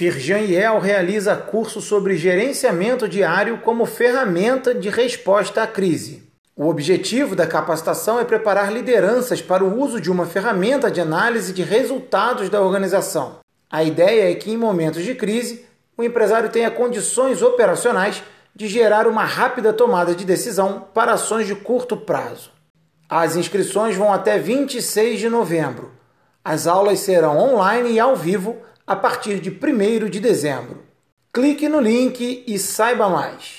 Firjan Yel realiza curso sobre gerenciamento diário como ferramenta de resposta à crise. O objetivo da capacitação é preparar lideranças para o uso de uma ferramenta de análise de resultados da organização. A ideia é que, em momentos de crise, o empresário tenha condições operacionais de gerar uma rápida tomada de decisão para ações de curto prazo. As inscrições vão até 26 de novembro. As aulas serão online e ao vivo a partir de 1 de dezembro. Clique no link e saiba mais.